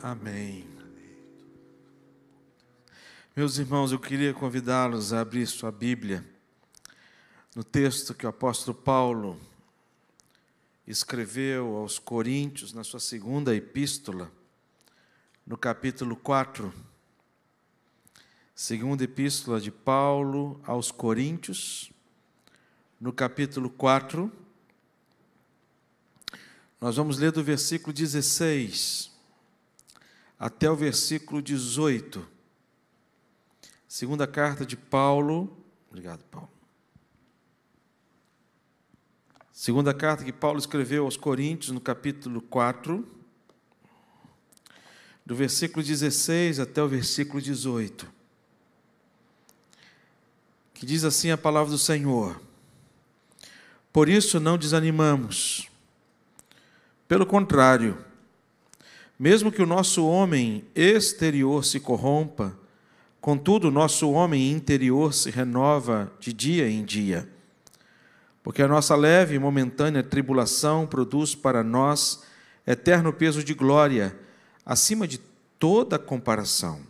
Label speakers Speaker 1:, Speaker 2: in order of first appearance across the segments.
Speaker 1: Amém. Meus irmãos, eu queria convidá-los a abrir sua Bíblia no texto que o apóstolo Paulo escreveu aos Coríntios, na sua segunda epístola, no capítulo 4. Segunda epístola de Paulo aos Coríntios, no capítulo 4. Nós vamos ler do versículo 16 até o versículo 18. Segunda carta de Paulo. Obrigado, Paulo. Segunda carta que Paulo escreveu aos Coríntios, no capítulo 4, do versículo 16 até o versículo 18. Que diz assim a palavra do Senhor: Por isso não desanimamos. Pelo contrário, mesmo que o nosso homem exterior se corrompa, contudo, o nosso homem interior se renova de dia em dia. Porque a nossa leve e momentânea tribulação produz para nós eterno peso de glória, acima de toda comparação.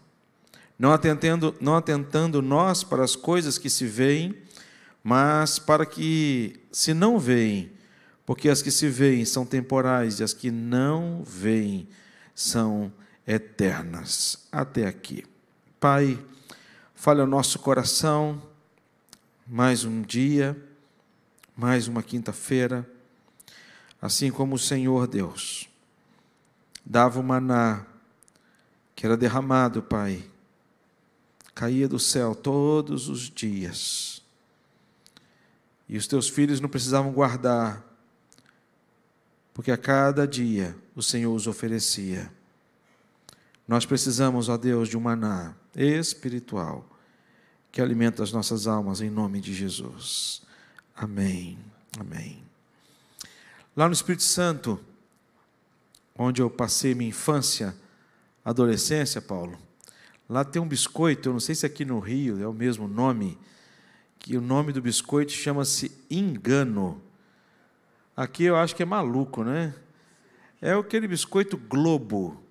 Speaker 1: Não atentando, não atentando nós para as coisas que se veem, mas para que se não veem, porque as que se veem são temporais e as que não veem são eternas. Até aqui. Pai, fale ao nosso coração, mais um dia, mais uma quinta-feira, assim como o Senhor Deus dava o maná que era derramado, Pai, caía do céu todos os dias. E os teus filhos não precisavam guardar, porque a cada dia o Senhor os oferecia. Nós precisamos, ó Deus, de um maná espiritual que alimenta as nossas almas em nome de Jesus. Amém. Amém. Lá no Espírito Santo, onde eu passei minha infância, adolescência, Paulo, lá tem um biscoito, eu não sei se aqui no Rio é o mesmo nome, que o nome do biscoito chama-se engano. Aqui eu acho que é maluco, né? É aquele biscoito Globo,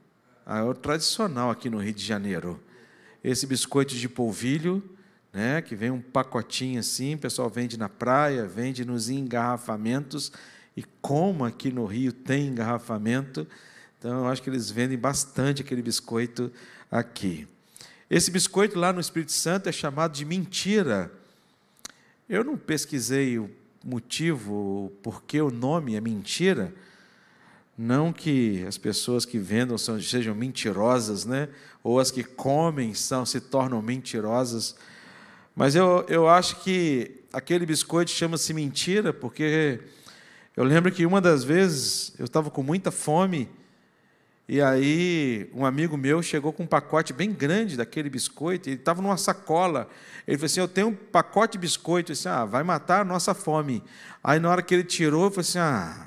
Speaker 1: é o tradicional aqui no Rio de Janeiro. Esse biscoito de polvilho, né, que vem um pacotinho assim, o pessoal vende na praia, vende nos engarrafamentos, e como aqui no Rio tem engarrafamento, então eu acho que eles vendem bastante aquele biscoito aqui. Esse biscoito lá no Espírito Santo é chamado de mentira. Eu não pesquisei o motivo, por que o nome é mentira, não que as pessoas que vendam sejam mentirosas, né? ou as que comem são, se tornam mentirosas, mas eu, eu acho que aquele biscoito chama-se mentira, porque eu lembro que uma das vezes eu estava com muita fome, e aí um amigo meu chegou com um pacote bem grande daquele biscoito, ele estava numa sacola. Ele falou assim: Eu tenho um pacote de biscoito. Eu disse: Ah, vai matar a nossa fome. Aí na hora que ele tirou, eu falei assim: Ah,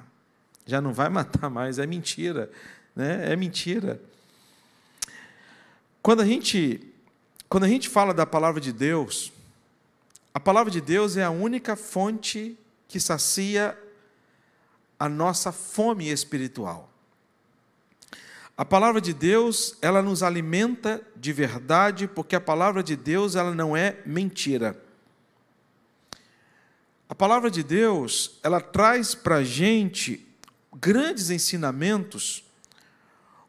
Speaker 1: já não vai matar mais, é mentira, né? É mentira. Quando a gente quando a gente fala da palavra de Deus, a palavra de Deus é a única fonte que sacia a nossa fome espiritual. A palavra de Deus, ela nos alimenta de verdade, porque a palavra de Deus, ela não é mentira. A palavra de Deus, ela traz para a gente grandes ensinamentos,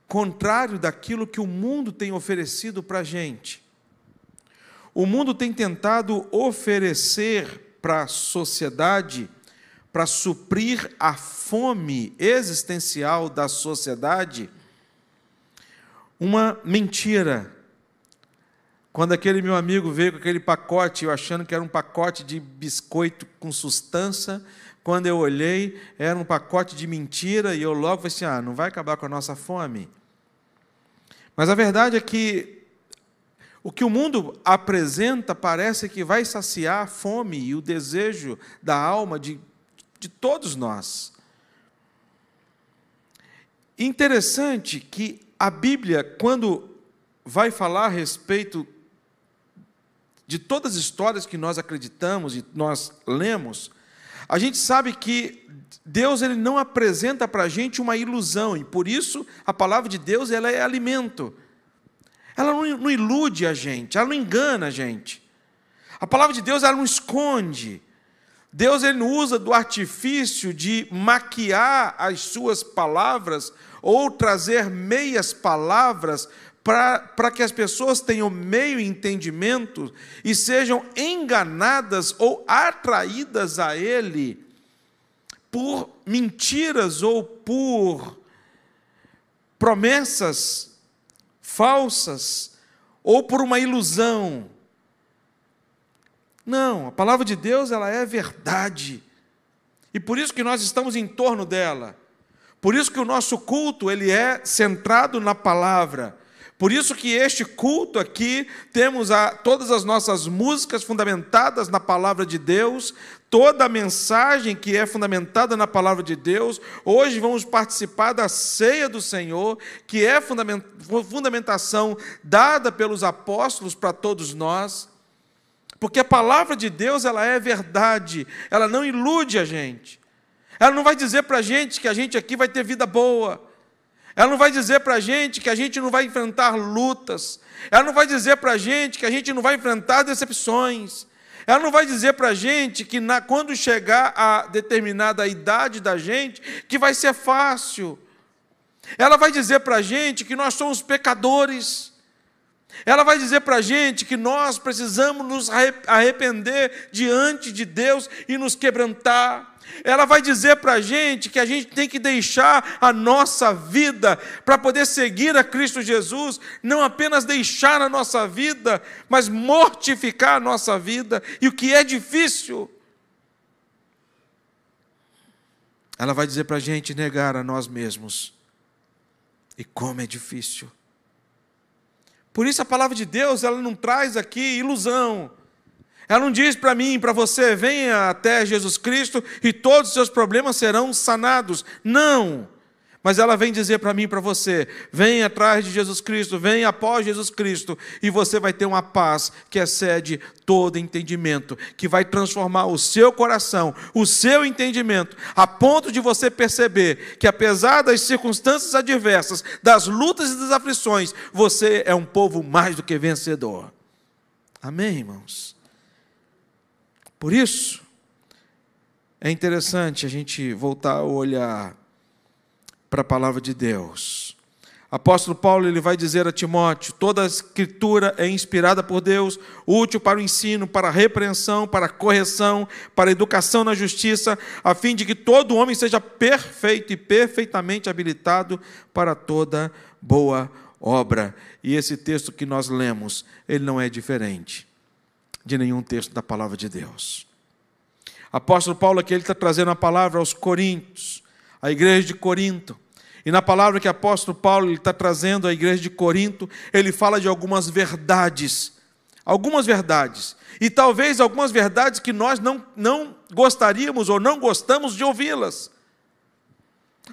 Speaker 1: contrário daquilo que o mundo tem oferecido para a gente. O mundo tem tentado oferecer para a sociedade, para suprir a fome existencial da sociedade, uma mentira. Quando aquele meu amigo veio com aquele pacote, eu achando que era um pacote de biscoito com sustância, quando eu olhei, era um pacote de mentira e eu logo falei assim: ah, não vai acabar com a nossa fome. Mas a verdade é que o que o mundo apresenta parece que vai saciar a fome e o desejo da alma de, de todos nós. Interessante que a Bíblia, quando vai falar a respeito de todas as histórias que nós acreditamos e nós lemos, A gente sabe que Deus ele não apresenta para a gente uma ilusão, e por isso a palavra de Deus ela é alimento. Ela não, ilude a gente, ela não engana a gente. A palavra de Deus ela não esconde. Deus ele não usa do artifício de maquiar as suas palavras ou trazer meias palavras para que as pessoas tenham meio entendimento e sejam enganadas ou atraídas a Ele por mentiras ou por promessas falsas ou por uma ilusão. Não, a palavra de Deus ela é verdade. E por isso que nós estamos em torno dela. Por isso que o nosso culto ele é centrado na palavra. Por isso que este culto aqui temos a, todas as nossas músicas fundamentadas na palavra de Deus, toda a mensagem que é fundamentada na palavra de Deus. Hoje vamos participar da ceia do Senhor, que é fundamentação dada pelos apóstolos para todos nós. Porque a palavra de Deus ela é verdade, ela não ilude a gente. Ela não vai dizer para a gente que a gente aqui vai ter vida boa. Ela não vai dizer para a gente que a gente não vai enfrentar lutas. Ela não vai dizer para a gente que a gente não vai enfrentar decepções. Ela não vai dizer para a gente que na, quando chegar a determinada idade da gente, que vai ser fácil. Ela vai dizer para a gente que nós somos pecadores. Ela vai dizer para a gente que nós precisamos nos arrepender diante de Deus e nos quebrantar. Ela vai dizer para a gente que a gente tem que deixar a nossa vida para poder seguir a Cristo Jesus, não apenas deixar a nossa vida, mas mortificar a nossa vida, e o que é difícil. Ela vai dizer para a gente negar a nós mesmos, e como é difícil. Por isso a palavra de Deus, ela não traz aqui ilusão, ela não diz para mim, para você, venha até Jesus Cristo e todos os seus problemas serão sanados. Não. Mas ela vem dizer para mim para você: venha atrás de Jesus Cristo, venha após Jesus Cristo, e você vai ter uma paz que excede todo entendimento, que vai transformar o seu coração, o seu entendimento, a ponto de você perceber que, apesar das circunstâncias adversas, das lutas e das aflições, você é um povo mais do que vencedor. Amém, irmãos? Por isso, é interessante a gente voltar a olhar para a palavra de Deus. Apóstolo Paulo ele vai dizer a Timóteo: toda a escritura é inspirada por Deus, útil para o ensino, para a repreensão, para a correção, para a educação na justiça, a fim de que todo homem seja perfeito e perfeitamente habilitado para toda boa obra. E esse texto que nós lemos, ele não é diferente de nenhum texto da palavra de Deus. Apóstolo Paulo aqui ele está trazendo a palavra aos Coríntios, à igreja de Corinto. E na palavra que apóstolo Paulo ele está trazendo à igreja de Corinto, ele fala de algumas verdades. Algumas verdades. E talvez algumas verdades que nós não, não gostaríamos ou não gostamos de ouvi-las.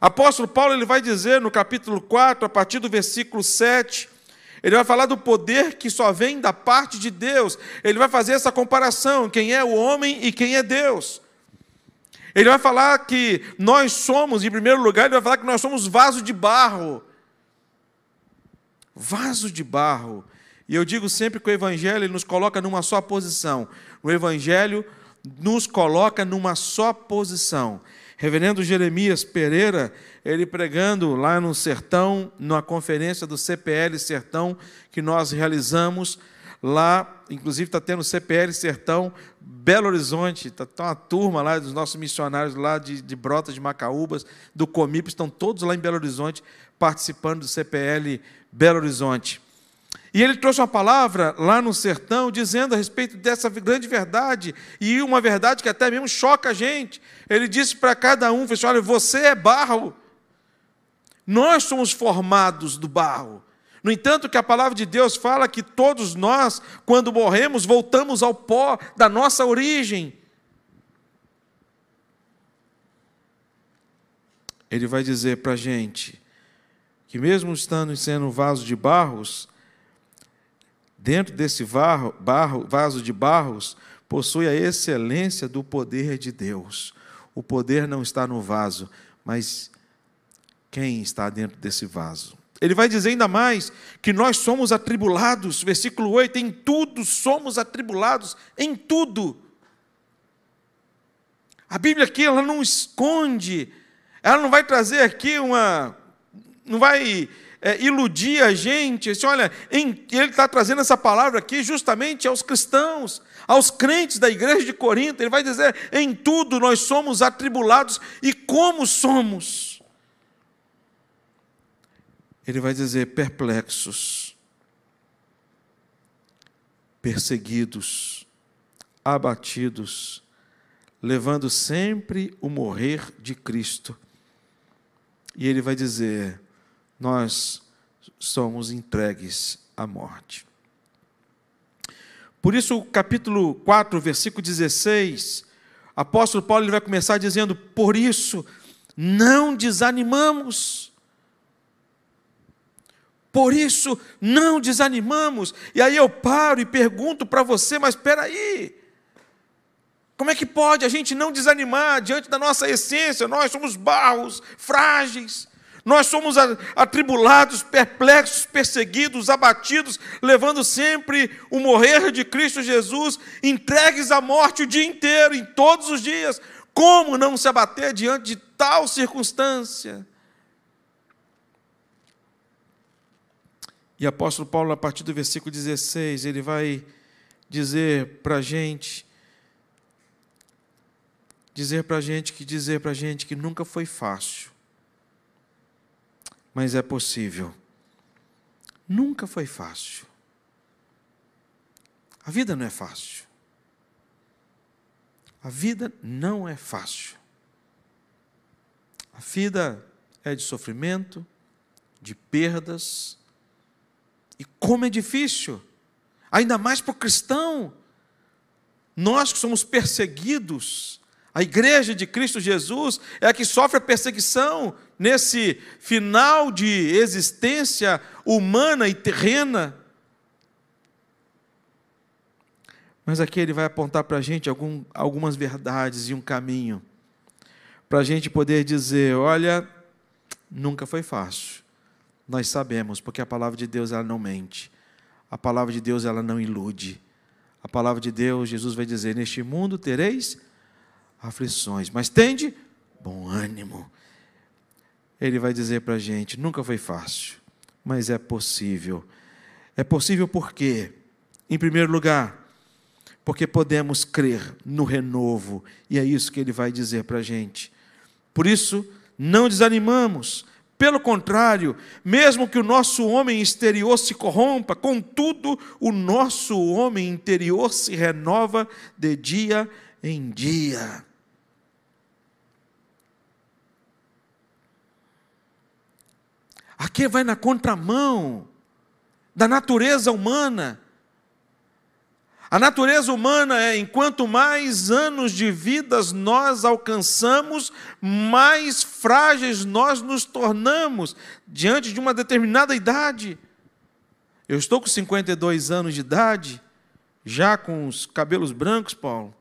Speaker 1: Apóstolo Paulo ele vai dizer no capítulo 4, a partir do versículo 7, ele vai falar do poder que só vem da parte de Deus. Ele vai fazer essa comparação: quem é o homem e quem é Deus. Ele vai falar que nós somos, em primeiro lugar, ele vai falar que nós somos vaso de barro. Vaso de barro. E eu digo sempre que o Evangelho nos coloca numa só posição. O Evangelho nos coloca numa só posição. Reverendo Jeremias Pereira, ele pregando lá no Sertão, numa conferência do CPL Sertão que nós realizamos lá, inclusive está tendo CPL Sertão Belo Horizonte, está tá uma turma lá dos nossos missionários lá de, de Brotas de Macaúbas, do Comip, estão todos lá em Belo Horizonte participando do CPL Belo Horizonte. E ele trouxe uma palavra lá no sertão dizendo a respeito dessa grande verdade, e uma verdade que até mesmo choca a gente. Ele disse para cada um: assim, olha, você é barro, nós somos formados do barro. No entanto, que a palavra de Deus fala que todos nós, quando morremos, voltamos ao pó da nossa origem. Ele vai dizer para a gente que, mesmo estando sendo vaso de barros, dentro desse barro, barro, vaso de barros, possui a excelência do poder de Deus. O poder não está no vaso, mas quem está dentro desse vaso. Ele vai dizer ainda mais que nós somos atribulados, versículo 8: em tudo somos atribulados, em tudo. A Bíblia aqui ela não esconde, ela não vai trazer aqui uma. não vai é, iludir a gente. Assim, olha, em, ele está trazendo essa palavra aqui justamente aos cristãos, aos crentes da igreja de Corinto. Ele vai dizer: em tudo nós somos atribulados, e como somos? ele vai dizer perplexos, perseguidos, abatidos, levando sempre o morrer de Cristo. E ele vai dizer: nós somos entregues à morte. Por isso, capítulo 4, versículo 16, apóstolo Paulo ele vai começar dizendo: Por isso, não desanimamos por isso, não desanimamos. E aí eu paro e pergunto para você, mas espera aí. Como é que pode a gente não desanimar diante da nossa essência? Nós somos barros, frágeis. Nós somos atribulados, perplexos, perseguidos, abatidos, levando sempre o morrer de Cristo Jesus, entregues à morte o dia inteiro, em todos os dias. Como não se abater diante de tal circunstância? E apóstolo Paulo, a partir do versículo 16, ele vai dizer para a gente, dizer para a gente que dizer para a gente que nunca foi fácil, mas é possível. Nunca foi fácil. A vida não é fácil. A vida não é fácil. A vida é de sofrimento, de perdas, e como é difícil, ainda mais para o cristão. Nós que somos perseguidos, a igreja de Cristo Jesus é a que sofre a perseguição nesse final de existência humana e terrena. Mas aqui ele vai apontar para a gente algum, algumas verdades e um caminho, para a gente poder dizer: olha, nunca foi fácil nós sabemos, porque a palavra de Deus ela não mente. A palavra de Deus ela não ilude. A palavra de Deus, Jesus vai dizer: Neste mundo tereis aflições, mas tende bom ânimo. Ele vai dizer para a gente: nunca foi fácil, mas é possível. É possível por quê? Em primeiro lugar, porque podemos crer no renovo, e é isso que ele vai dizer para a gente. Por isso, não desanimamos, pelo contrário, mesmo que o nosso homem exterior se corrompa, contudo, o nosso homem interior se renova de dia em dia. Aqui vai na contramão da natureza humana. A natureza humana é: enquanto mais anos de vidas nós alcançamos, mais frágeis nós nos tornamos diante de uma determinada idade. Eu estou com 52 anos de idade, já com os cabelos brancos, Paulo.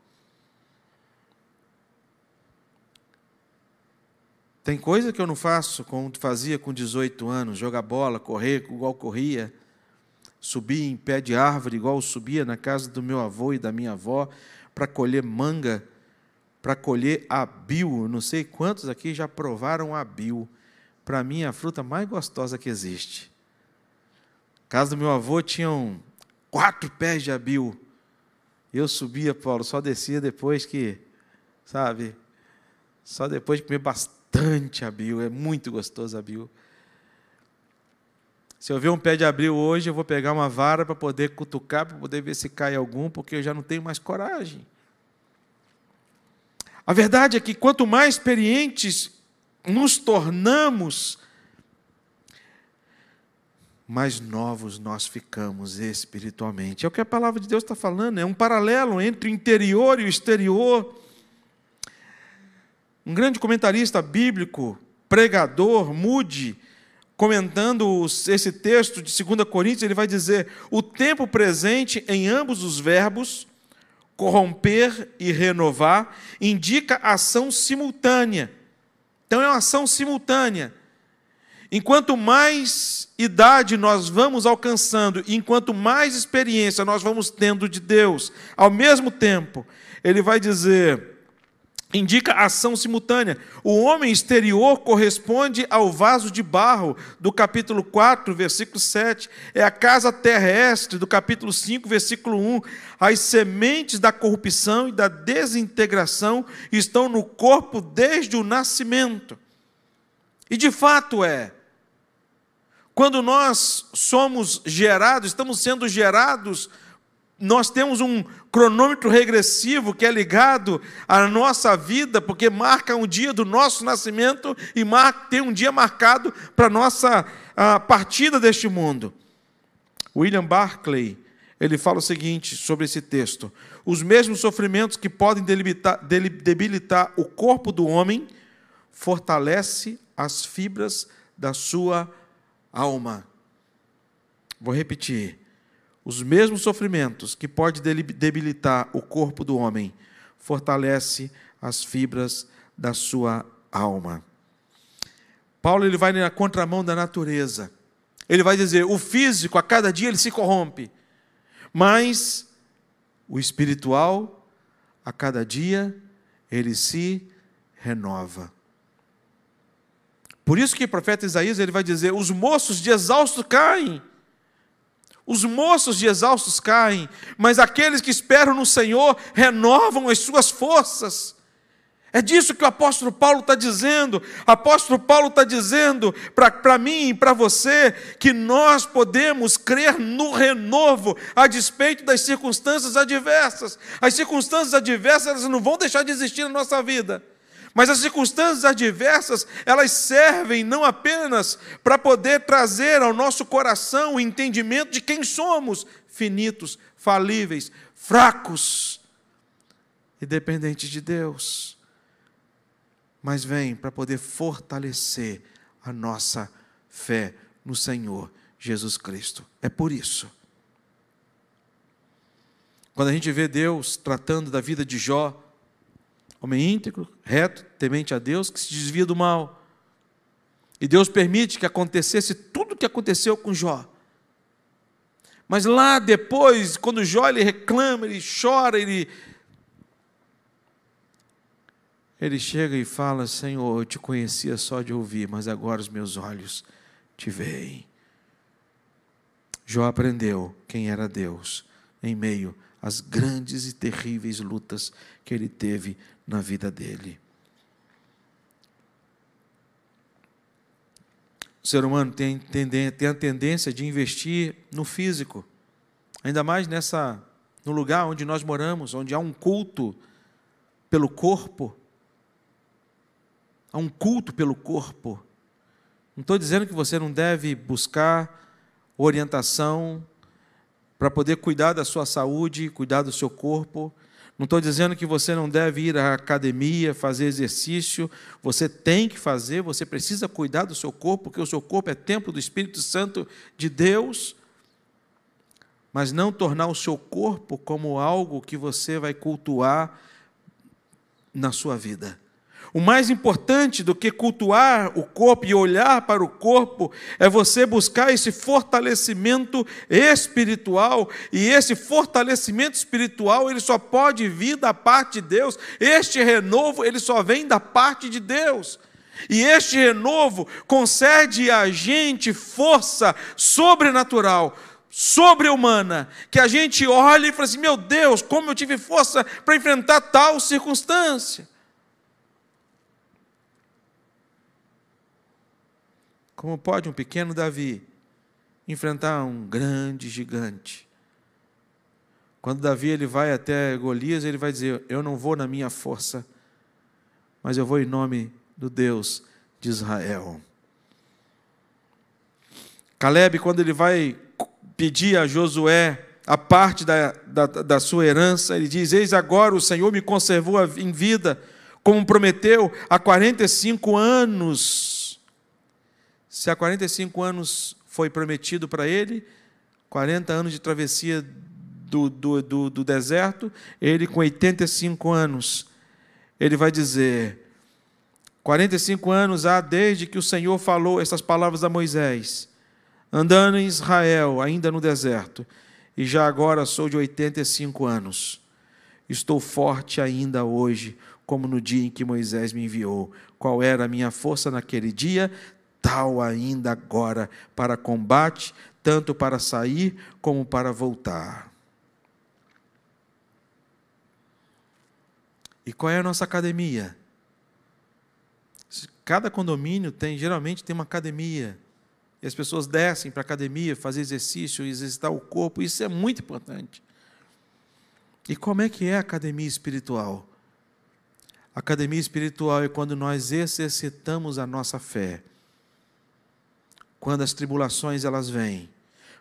Speaker 1: Tem coisa que eu não faço como fazia com 18 anos, jogar bola, correr igual corria subir em pé de árvore, igual subia na casa do meu avô e da minha avó, para colher manga, para colher abil. Não sei quantos aqui já provaram abil. Para mim, é a fruta mais gostosa que existe. Na casa do meu avô tinham quatro pés de abil. Eu subia, Paulo, só descia depois que, sabe, só depois de comer bastante abil. É muito gostoso abil. Se eu ver um pé de abril hoje, eu vou pegar uma vara para poder cutucar, para poder ver se cai algum, porque eu já não tenho mais coragem. A verdade é que quanto mais experientes nos tornamos, mais novos nós ficamos espiritualmente. É o que a palavra de Deus está falando, é um paralelo entre o interior e o exterior. Um grande comentarista bíblico, pregador, Moody, comentando esse texto de 2 Coríntios, ele vai dizer: o tempo presente em ambos os verbos corromper e renovar, indica ação simultânea. Então é uma ação simultânea. Enquanto mais idade nós vamos alcançando, enquanto mais experiência nós vamos tendo de Deus, ao mesmo tempo, ele vai dizer: indica ação simultânea. O homem exterior corresponde ao vaso de barro, do capítulo 4, versículo 7. É a casa terrestre, do capítulo 5, versículo 1. As sementes da corrupção e da desintegração estão no corpo desde o nascimento. E de fato é. Quando nós somos gerados, estamos sendo gerados nós temos um cronômetro regressivo que é ligado à nossa vida, porque marca um dia do nosso nascimento e marca, tem um dia marcado para a nossa partida deste mundo. William Barclay, ele fala o seguinte sobre esse texto: os mesmos sofrimentos que podem debilitar, debilitar o corpo do homem, fortalece as fibras da sua alma. Vou repetir os mesmos sofrimentos que pode debilitar o corpo do homem, fortalece as fibras da sua alma. Paulo ele vai na contramão da natureza. Ele vai dizer: o físico a cada dia ele se corrompe, mas o espiritual a cada dia ele se renova. Por isso que o profeta Isaías ele vai dizer: os moços de exausto caem, os moços de exaustos caem, mas aqueles que esperam no Senhor renovam as suas forças. É disso que o apóstolo Paulo está dizendo. O apóstolo Paulo está dizendo para mim e para você que nós podemos crer no renovo a despeito das circunstâncias adversas. As circunstâncias adversas elas não vão deixar de existir na nossa vida. Mas as circunstâncias adversas, elas servem não apenas para poder trazer ao nosso coração o entendimento de quem somos, finitos, falíveis, fracos e dependentes de Deus, mas vem para poder fortalecer a nossa fé no Senhor Jesus Cristo. É por isso. Quando a gente vê Deus tratando da vida de Jó, homem íntegro, reto, temente a Deus, que se desvia do mal. E Deus permite que acontecesse tudo o que aconteceu com Jó. Mas lá depois, quando Jó ele reclama, ele chora, ele ele chega e fala: Senhor, eu te conhecia só de ouvir, mas agora os meus olhos te veem. Jó aprendeu quem era Deus em meio às grandes e terríveis lutas que ele teve na vida dele. O ser humano tem, tem a tendência de investir no físico, ainda mais nessa no lugar onde nós moramos, onde há um culto pelo corpo. Há um culto pelo corpo. Não estou dizendo que você não deve buscar orientação para poder cuidar da sua saúde, cuidar do seu corpo, não estou dizendo que você não deve ir à academia, fazer exercício. Você tem que fazer, você precisa cuidar do seu corpo, porque o seu corpo é templo do Espírito Santo de Deus. Mas não tornar o seu corpo como algo que você vai cultuar na sua vida. O mais importante do que cultuar o corpo e olhar para o corpo é você buscar esse fortalecimento espiritual, e esse fortalecimento espiritual, ele só pode vir da parte de Deus. Este renovo, ele só vem da parte de Deus. E este renovo concede a gente força sobrenatural, sobre-humana, que a gente olha e fala assim: meu Deus, como eu tive força para enfrentar tal circunstância. Como pode um pequeno Davi enfrentar um grande gigante? Quando Davi ele vai até Golias, ele vai dizer: Eu não vou na minha força, mas eu vou em nome do Deus de Israel. Caleb, quando ele vai pedir a Josué a parte da, da, da sua herança, ele diz: Eis agora o Senhor me conservou em vida, como prometeu, há 45 anos se há 45 anos foi prometido para ele, 40 anos de travessia do, do, do, do deserto, ele com 85 anos, ele vai dizer: 45 anos há desde que o Senhor falou essas palavras a Moisés, andando em Israel, ainda no deserto, e já agora sou de 85 anos. Estou forte ainda hoje, como no dia em que Moisés me enviou. Qual era a minha força naquele dia? Tal ainda agora para combate, tanto para sair como para voltar. E qual é a nossa academia? Cada condomínio tem, geralmente tem uma academia. E as pessoas descem para a academia fazer exercício, exercitar o corpo, isso é muito importante. E como é que é a academia espiritual? A academia espiritual é quando nós exercitamos a nossa fé. Quando as tribulações elas vêm.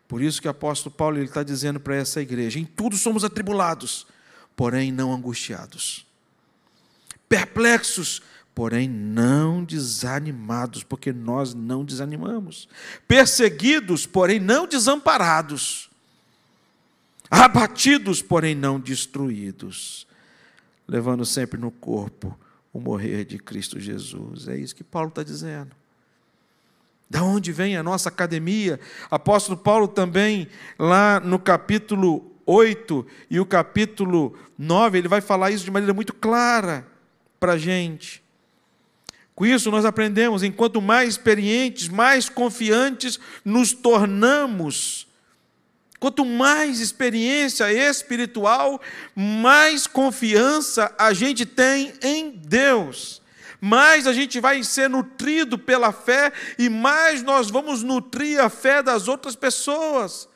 Speaker 1: Por isso que o apóstolo Paulo está dizendo para essa igreja: em tudo somos atribulados, porém não angustiados perplexos, porém não desanimados, porque nós não desanimamos, perseguidos, porém não desamparados, abatidos, porém não destruídos, levando sempre no corpo o morrer de Cristo Jesus. É isso que Paulo está dizendo. Da onde vem a nossa academia? Apóstolo Paulo também, lá no capítulo 8 e o capítulo 9, ele vai falar isso de maneira muito clara para a gente. Com isso, nós aprendemos, enquanto mais experientes, mais confiantes nos tornamos. Quanto mais experiência espiritual, mais confiança a gente tem em Deus. Mais a gente vai ser nutrido pela fé e mais nós vamos nutrir a fé das outras pessoas.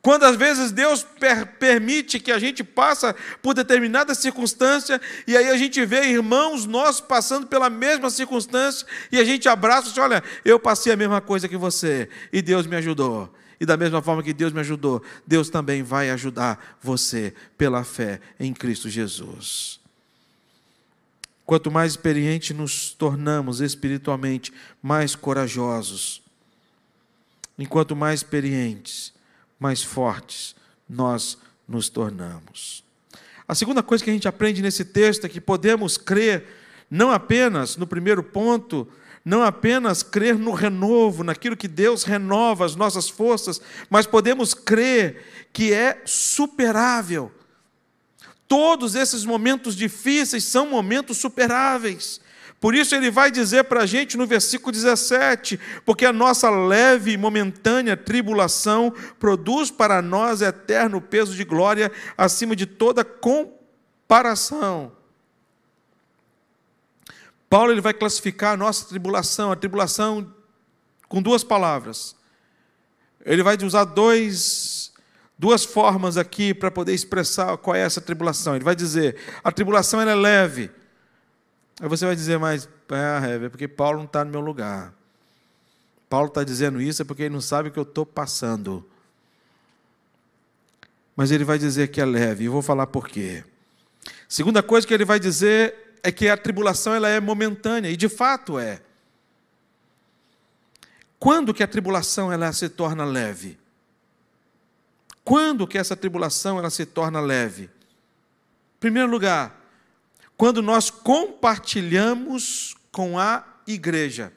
Speaker 1: Quando às vezes Deus per permite que a gente passe por determinada circunstância e aí a gente vê irmãos nossos passando pela mesma circunstância e a gente abraça e diz, olha, eu passei a mesma coisa que você e Deus me ajudou. E da mesma forma que Deus me ajudou, Deus também vai ajudar você pela fé em Cristo Jesus. Quanto mais experiente nos tornamos espiritualmente, mais corajosos. Enquanto mais experientes, mais fortes nós nos tornamos. A segunda coisa que a gente aprende nesse texto é que podemos crer não apenas no primeiro ponto, não apenas crer no renovo, naquilo que Deus renova as nossas forças, mas podemos crer que é superável. Todos esses momentos difíceis são momentos superáveis. Por isso ele vai dizer para a gente no versículo 17: porque a nossa leve e momentânea tribulação produz para nós eterno peso de glória acima de toda comparação. Paulo ele vai classificar a nossa tribulação, a tribulação com duas palavras. Ele vai usar dois, duas formas aqui para poder expressar qual é essa tribulação. Ele vai dizer: a tribulação é leve Aí você vai dizer, mas é, é porque Paulo não está no meu lugar. Paulo está dizendo isso é porque ele não sabe o que eu estou passando. Mas ele vai dizer que é leve, e vou falar por quê. Segunda coisa que ele vai dizer é que a tribulação ela é momentânea, e de fato é. Quando que a tribulação ela se torna leve? Quando que essa tribulação ela se torna leve? Em primeiro lugar, quando nós compartilhamos com a igreja.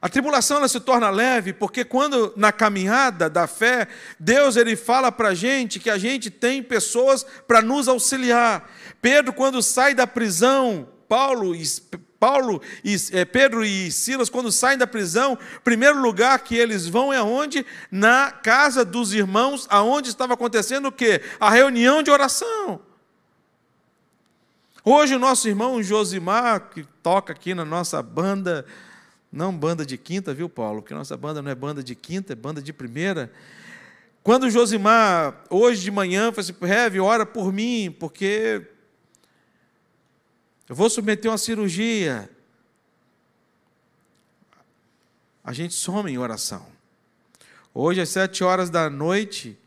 Speaker 1: A tribulação ela se torna leve porque quando na caminhada da fé, Deus ele fala para a gente que a gente tem pessoas para nos auxiliar. Pedro quando sai da prisão, Paulo, Paulo e é, Pedro e Silas quando saem da prisão, primeiro lugar que eles vão é onde? Na casa dos irmãos, aonde estava acontecendo o quê? A reunião de oração. Hoje o nosso irmão Josimar, que toca aqui na nossa banda, não banda de quinta, viu, Paulo? Porque nossa banda não é banda de quinta, é banda de primeira. Quando Josimar, hoje de manhã, falou assim: Rev, ora por mim, porque eu vou submeter uma cirurgia. A gente some em oração. Hoje, às sete horas da noite,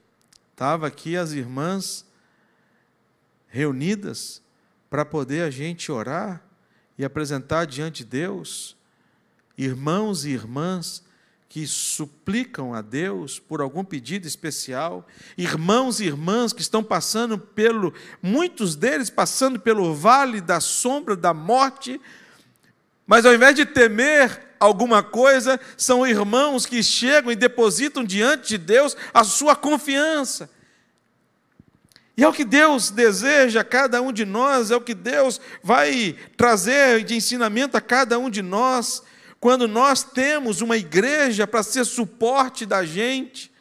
Speaker 1: estava aqui as irmãs reunidas para poder a gente orar e apresentar diante de Deus irmãos e irmãs que suplicam a Deus por algum pedido especial, irmãos e irmãs que estão passando pelo, muitos deles passando pelo vale da sombra da morte, mas ao invés de temer alguma coisa, são irmãos que chegam e depositam diante de Deus a sua confiança. E é o que Deus deseja a cada um de nós, é o que Deus vai trazer de ensinamento a cada um de nós, quando nós temos uma igreja para ser suporte da gente.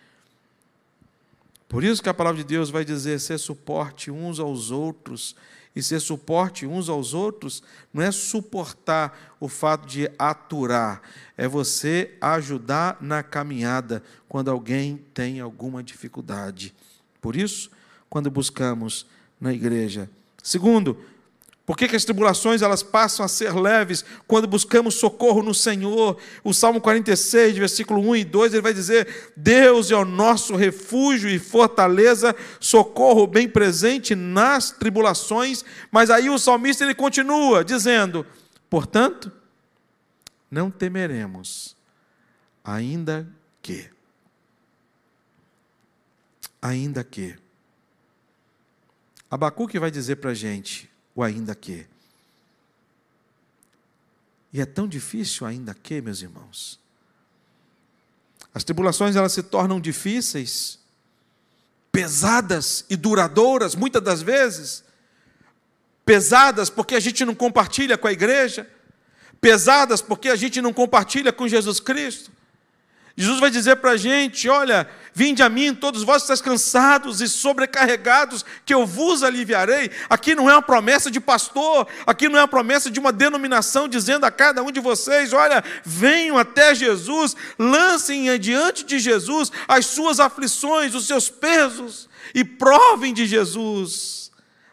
Speaker 1: Por isso que a palavra de Deus vai dizer: ser suporte uns aos outros. E ser suporte uns aos outros não é suportar o fato de aturar, é você ajudar na caminhada quando alguém tem alguma dificuldade. Por isso, quando buscamos na igreja. Segundo, por que, que, as tribulações elas passam a ser leves quando buscamos socorro no Senhor? O Salmo 46, versículo 1 e 2, ele vai dizer: Deus é o nosso refúgio e fortaleza, socorro bem presente nas tribulações. Mas aí o salmista ele continua dizendo: Portanto, não temeremos, ainda que. Ainda que. Abacuque vai dizer para a gente o ainda que. E é tão difícil ainda que, meus irmãos. As tribulações elas se tornam difíceis, pesadas e duradouras, muitas das vezes. Pesadas porque a gente não compartilha com a igreja, pesadas porque a gente não compartilha com Jesus Cristo. Jesus vai dizer para a gente: olha, vinde a mim, todos vós estáis cansados e sobrecarregados, que eu vos aliviarei. Aqui não é uma promessa de pastor, aqui não é uma promessa de uma denominação dizendo a cada um de vocês: olha, venham até Jesus, lancem diante de Jesus as suas aflições, os seus pesos, e provem de Jesus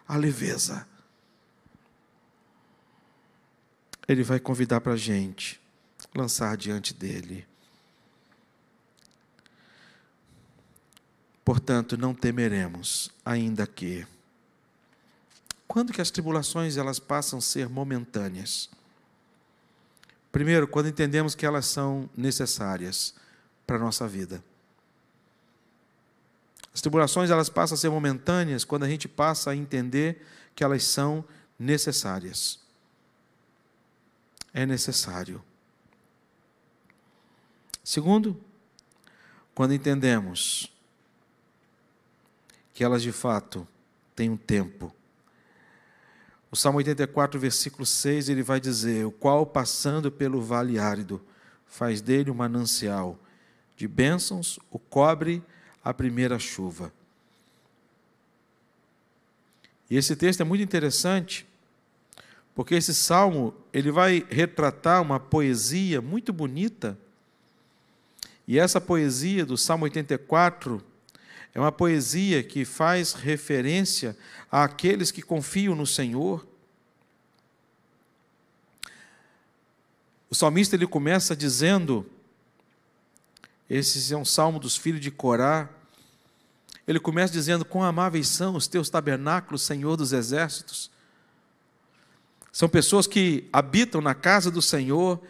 Speaker 1: a leveza. Ele vai convidar para a gente lançar diante dele Portanto, não temeremos, ainda que. Quando que as tribulações elas passam a ser momentâneas? Primeiro, quando entendemos que elas são necessárias para a nossa vida. As tribulações elas passam a ser momentâneas quando a gente passa a entender que elas são necessárias. É necessário. Segundo, quando entendemos que elas de fato têm um tempo. O Salmo 84, versículo 6, ele vai dizer: O qual, passando pelo vale árido, faz dele um manancial de bênçãos, o cobre a primeira chuva. E esse texto é muito interessante, porque esse salmo ele vai retratar uma poesia muito bonita. E essa poesia do Salmo 84 é uma poesia que faz referência àqueles que confiam no Senhor. O salmista ele começa dizendo: esse é um salmo dos filhos de Corá. Ele começa dizendo: Quão amáveis são os teus tabernáculos, Senhor dos exércitos. São pessoas que habitam na casa do Senhor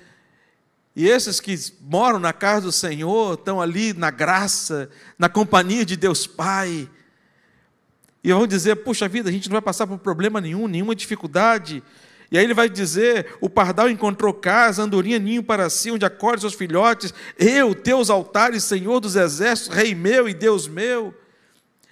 Speaker 1: e esses que moram na casa do Senhor estão ali na graça, na companhia de Deus Pai. E vão dizer: puxa vida, a gente não vai passar por problema nenhum, nenhuma dificuldade. E aí ele vai dizer: o pardal encontrou casa, andorinha ninho para si, onde acorde seus filhotes. Eu, teus altares, Senhor dos exércitos, Rei meu e Deus meu.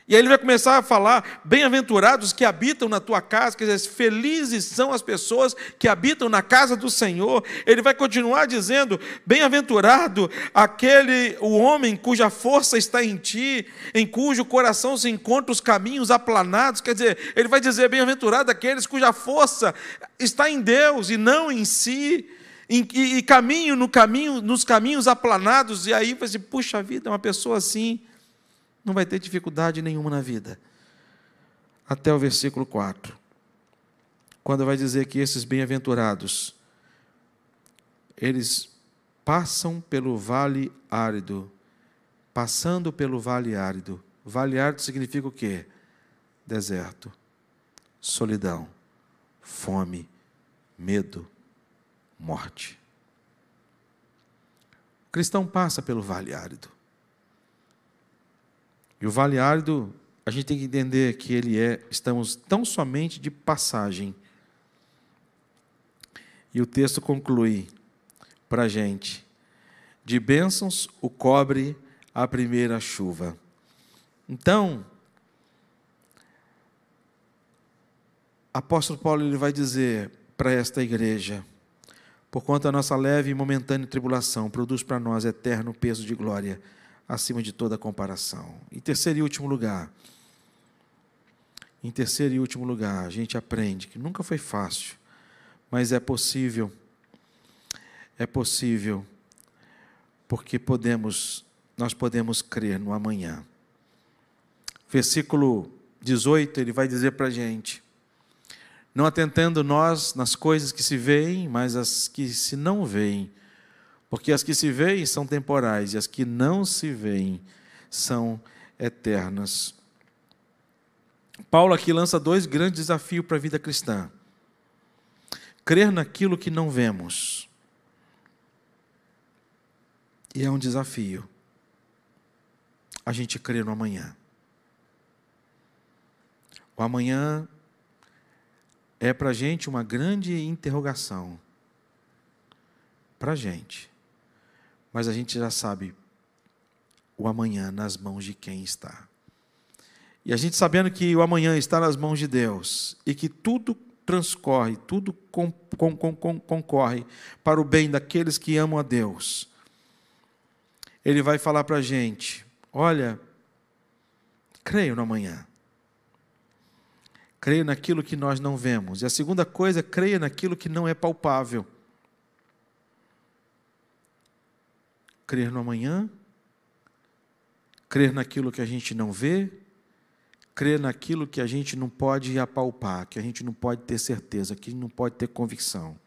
Speaker 1: E aí ele vai começar a falar: bem-aventurados que habitam na tua casa, quer dizer, felizes são as pessoas que habitam na casa do Senhor. Ele vai continuar dizendo: bem-aventurado aquele, o homem cuja força está em ti, em cujo coração se encontram os caminhos aplanados. Quer dizer, ele vai dizer: bem-aventurado aqueles cuja força está em Deus e não em si. E, e caminho no caminho, nos caminhos aplanados, e aí você, puxa vida, uma pessoa assim, não vai ter dificuldade nenhuma na vida. Até o versículo 4, quando vai dizer que esses bem-aventurados, eles passam pelo vale árido, passando pelo vale árido. Vale árido significa o quê? Deserto, solidão, fome, medo, morte. cristão passa pelo vale árido. E o vale árido, a gente tem que entender que ele é, estamos tão somente de passagem. E o texto conclui para a gente: de bênçãos o cobre a primeira chuva. Então, apóstolo Paulo ele vai dizer para esta igreja: Porquanto a nossa leve e momentânea tribulação produz para nós eterno peso de glória, acima de toda comparação. Em terceiro e último lugar, em terceiro e último lugar, a gente aprende que nunca foi fácil, mas é possível, é possível, porque podemos, nós podemos crer no amanhã. Versículo 18, ele vai dizer para a gente: não atentando nós nas coisas que se veem, mas as que se não veem. Porque as que se veem são temporais e as que não se veem são eternas. Paulo aqui lança dois grandes desafios para a vida cristã: crer naquilo que não vemos. E é um desafio a gente crer no amanhã. O amanhã é para a gente uma grande interrogação. Para a gente. Mas a gente já sabe o amanhã nas mãos de quem está. E a gente sabendo que o amanhã está nas mãos de Deus e que tudo transcorre, tudo concorre para o bem daqueles que amam a Deus. Ele vai falar para a gente: olha, creio no amanhã. Creia naquilo que nós não vemos. E a segunda coisa, creia naquilo que não é palpável. Crer no amanhã, crer naquilo que a gente não vê, crer naquilo que a gente não pode apalpar, que a gente não pode ter certeza, que não pode ter convicção.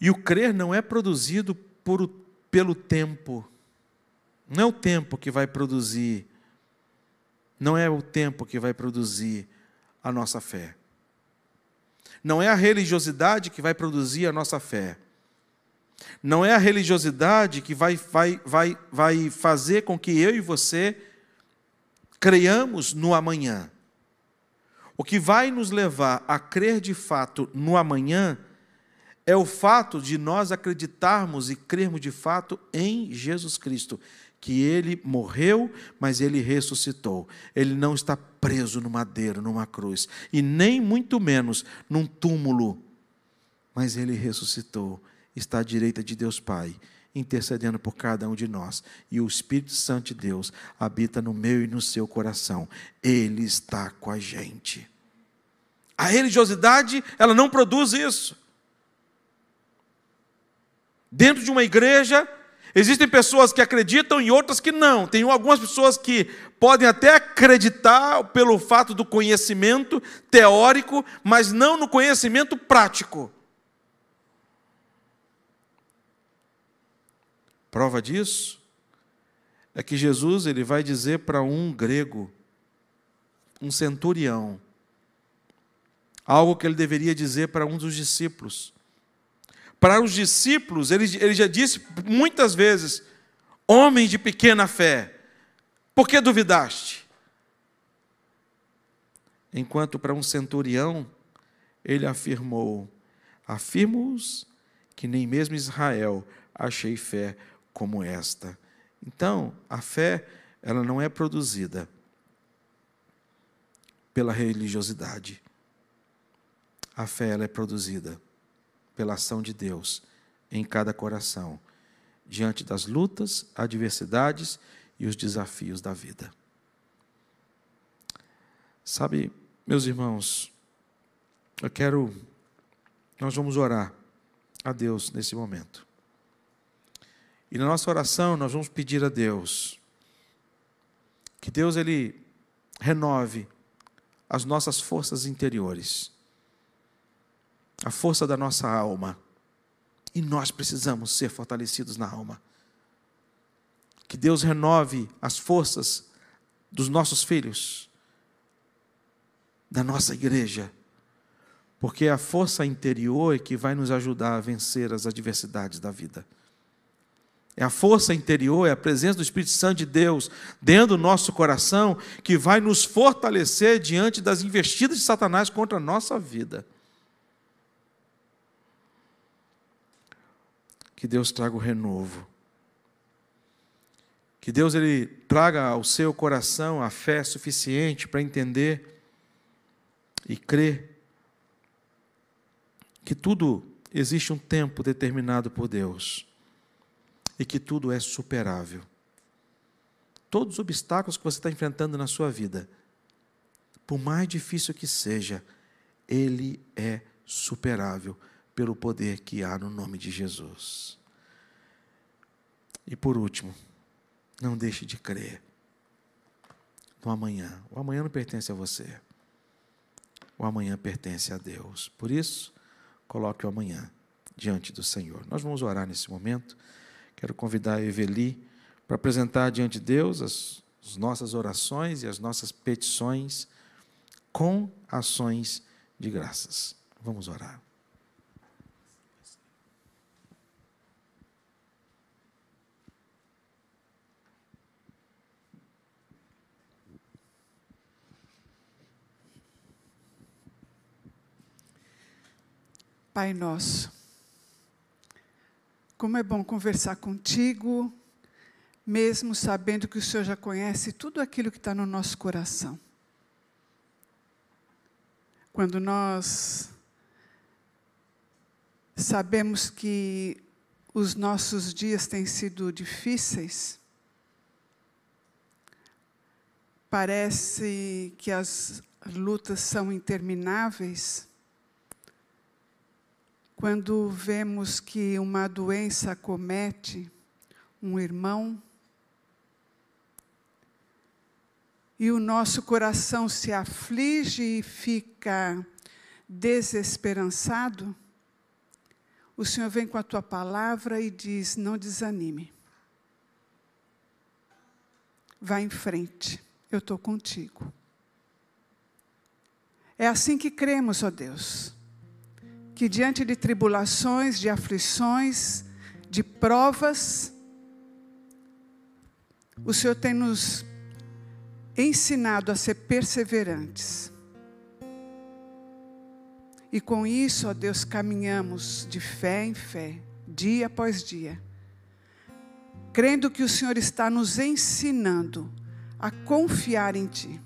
Speaker 1: E o crer não é produzido por, pelo tempo. Não é o tempo que vai produzir não é o tempo que vai produzir a nossa fé. Não é a religiosidade que vai produzir a nossa fé. Não é a religiosidade que vai, vai, vai, vai fazer com que eu e você creiamos no amanhã. O que vai nos levar a crer de fato no amanhã é o fato de nós acreditarmos e crermos de fato em Jesus Cristo que ele morreu, mas ele ressuscitou. Ele não está preso no madeiro, numa cruz, e nem muito menos num túmulo, mas ele ressuscitou, está à direita de Deus Pai, intercedendo por cada um de nós, e o Espírito Santo de Deus habita no meu e no seu coração. Ele está com a gente. A religiosidade, ela não produz isso. Dentro de uma igreja, Existem pessoas que acreditam e outras que não. Tem algumas pessoas que podem até acreditar pelo fato do conhecimento teórico, mas não no conhecimento prático. Prova disso é que Jesus ele vai dizer para um grego, um centurião, algo que ele deveria dizer para um dos discípulos. Para os discípulos, ele, ele já disse muitas vezes: homens de pequena fé, por que duvidaste? Enquanto para um centurião, ele afirmou: Afirmo-os que nem mesmo Israel achei fé como esta. Então, a fé, ela não é produzida pela religiosidade. A fé ela é produzida pela ação de Deus em cada coração, diante das lutas, adversidades e os desafios da vida. Sabe, meus irmãos, eu quero, nós vamos orar a Deus nesse momento. E na nossa oração nós vamos pedir a Deus que Deus ele renove as nossas forças interiores a força da nossa alma. E nós precisamos ser fortalecidos na alma. Que Deus renove as forças dos nossos filhos, da nossa igreja, Porque é a força interior que vai nos ajudar a vencer as adversidades da vida. É a força interior, é a presença do Espírito Santo de Deus dentro do nosso coração que vai nos fortalecer diante das investidas de Satanás contra a nossa vida. Que Deus traga o renovo. Que Deus ele traga ao seu coração a fé suficiente para entender e crer que tudo existe um tempo determinado por Deus e que tudo é superável. Todos os obstáculos que você está enfrentando na sua vida, por mais difícil que seja, ele é superável pelo poder que há no nome de Jesus. E por último, não deixe de crer no amanhã. O amanhã não pertence a você. O amanhã pertence a Deus. Por isso, coloque o amanhã diante do Senhor. Nós vamos orar nesse momento. Quero convidar a Eveli para apresentar diante de Deus as, as nossas orações e as nossas petições com ações de graças. Vamos orar.
Speaker 2: Pai nosso como é bom conversar contigo, mesmo sabendo que o Senhor já conhece tudo aquilo que está no nosso coração. Quando nós sabemos que os nossos dias têm sido difíceis, parece que as lutas são intermináveis, quando vemos que uma doença acomete um irmão e o nosso coração se aflige e fica desesperançado, o Senhor vem com a tua palavra e diz: não desanime. Vá em frente, eu estou contigo. É assim que cremos, ó Deus que diante de tribulações, de aflições, de provas, o Senhor tem nos ensinado a ser perseverantes. E com isso, ó Deus, caminhamos de fé em fé, dia após dia, crendo que o Senhor está nos ensinando a confiar em Ti.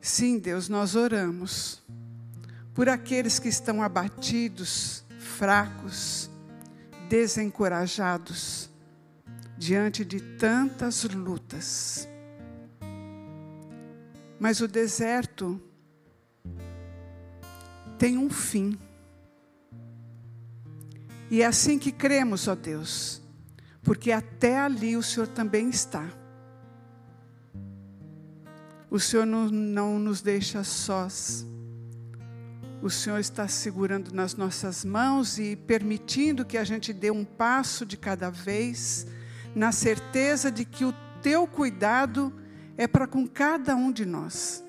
Speaker 2: Sim, Deus, nós oramos por aqueles que estão abatidos, fracos, desencorajados, diante de tantas lutas. Mas o deserto tem um fim. E é assim que cremos, ó Deus, porque até ali o Senhor também está. O Senhor não, não nos deixa sós o Senhor está segurando nas nossas mãos e permitindo que a gente dê um passo de cada vez, na certeza de que o teu cuidado é para com cada um de nós,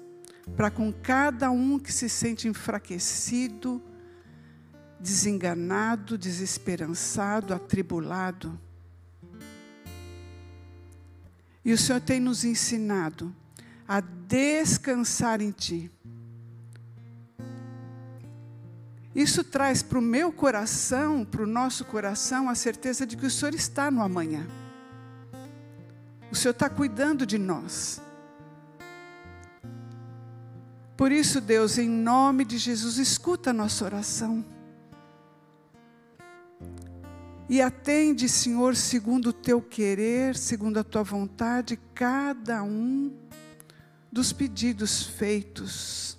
Speaker 2: para com cada um que se sente enfraquecido, desenganado, desesperançado, atribulado. E o Senhor tem nos ensinado a descansar em Ti Isso traz para o meu coração, para o nosso coração, a certeza de que o Senhor está no amanhã. O Senhor está cuidando de nós. Por isso, Deus, em nome de Jesus, escuta a nossa oração. E atende, Senhor, segundo o teu querer, segundo a tua vontade, cada um dos pedidos feitos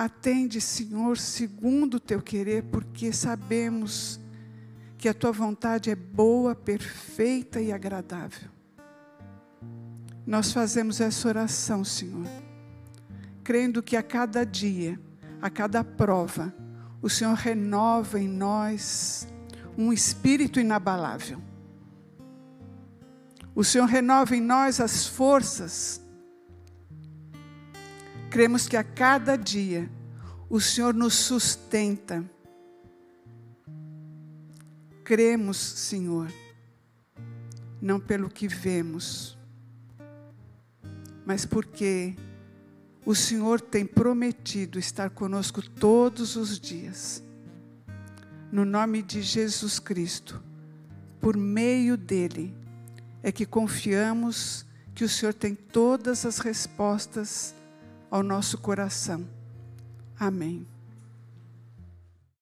Speaker 2: Atende, Senhor, segundo o teu querer, porque sabemos que a tua vontade é boa, perfeita e agradável. Nós fazemos essa oração, Senhor, crendo que a cada dia, a cada prova, o Senhor renova em nós um espírito inabalável. O Senhor renova em nós as forças Cremos que a cada dia o Senhor nos sustenta. Cremos, Senhor, não pelo que vemos, mas porque o Senhor tem prometido estar conosco todos os dias. No nome de Jesus Cristo, por meio dele, é que confiamos que o Senhor tem todas as respostas ao nosso coração. Amém.